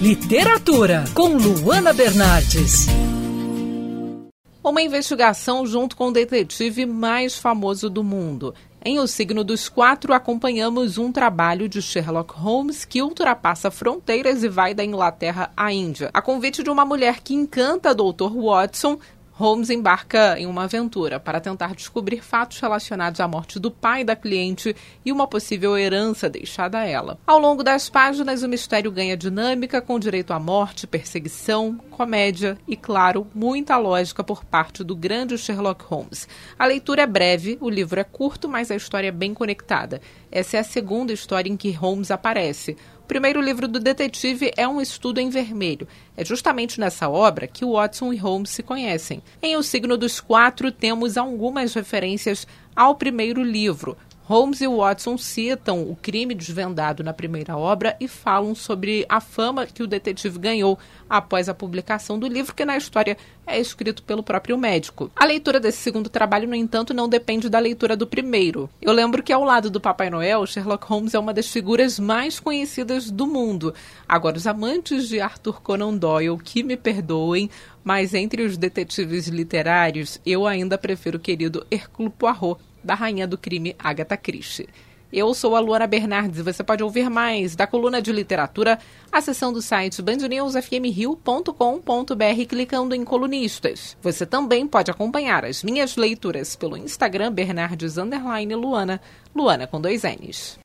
Literatura, com Luana Bernardes. Uma investigação junto com o detetive mais famoso do mundo. Em O Signo dos Quatro, acompanhamos um trabalho de Sherlock Holmes que ultrapassa fronteiras e vai da Inglaterra à Índia. A convite de uma mulher que encanta Dr. Watson, Holmes embarca em uma aventura para tentar descobrir fatos relacionados à morte do pai da cliente e uma possível herança deixada a ela. Ao longo das páginas, o mistério ganha dinâmica com direito à morte, perseguição, comédia e, claro, muita lógica por parte do grande Sherlock Holmes. A leitura é breve, o livro é curto, mas a história é bem conectada. Essa é a segunda história em que Holmes aparece. O primeiro livro do detetive é um estudo em vermelho. É justamente nessa obra que Watson e Holmes se conhecem. Em O Signo dos Quatro, temos algumas referências ao primeiro livro, Holmes e Watson citam o crime desvendado na primeira obra e falam sobre a fama que o detetive ganhou após a publicação do livro, que na história é escrito pelo próprio médico. A leitura desse segundo trabalho, no entanto, não depende da leitura do primeiro. Eu lembro que ao lado do Papai Noel, Sherlock Holmes é uma das figuras mais conhecidas do mundo. Agora, os amantes de Arthur Conan Doyle, que me perdoem, mas entre os detetives literários, eu ainda prefiro o querido Hercule Poirot, da rainha do crime Agatha Christie. Eu sou a Luana Bernardes e você pode ouvir mais da coluna de literatura acessando o site bandnewsfmrio.com.br clicando em colunistas. Você também pode acompanhar as minhas leituras pelo Instagram Bernardes Luana, Luana com dois N's.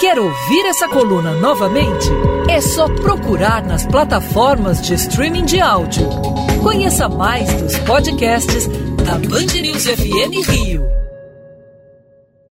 Quer ouvir essa coluna novamente? É só procurar nas plataformas de streaming de áudio. Conheça mais dos podcasts da Band News FM Rio.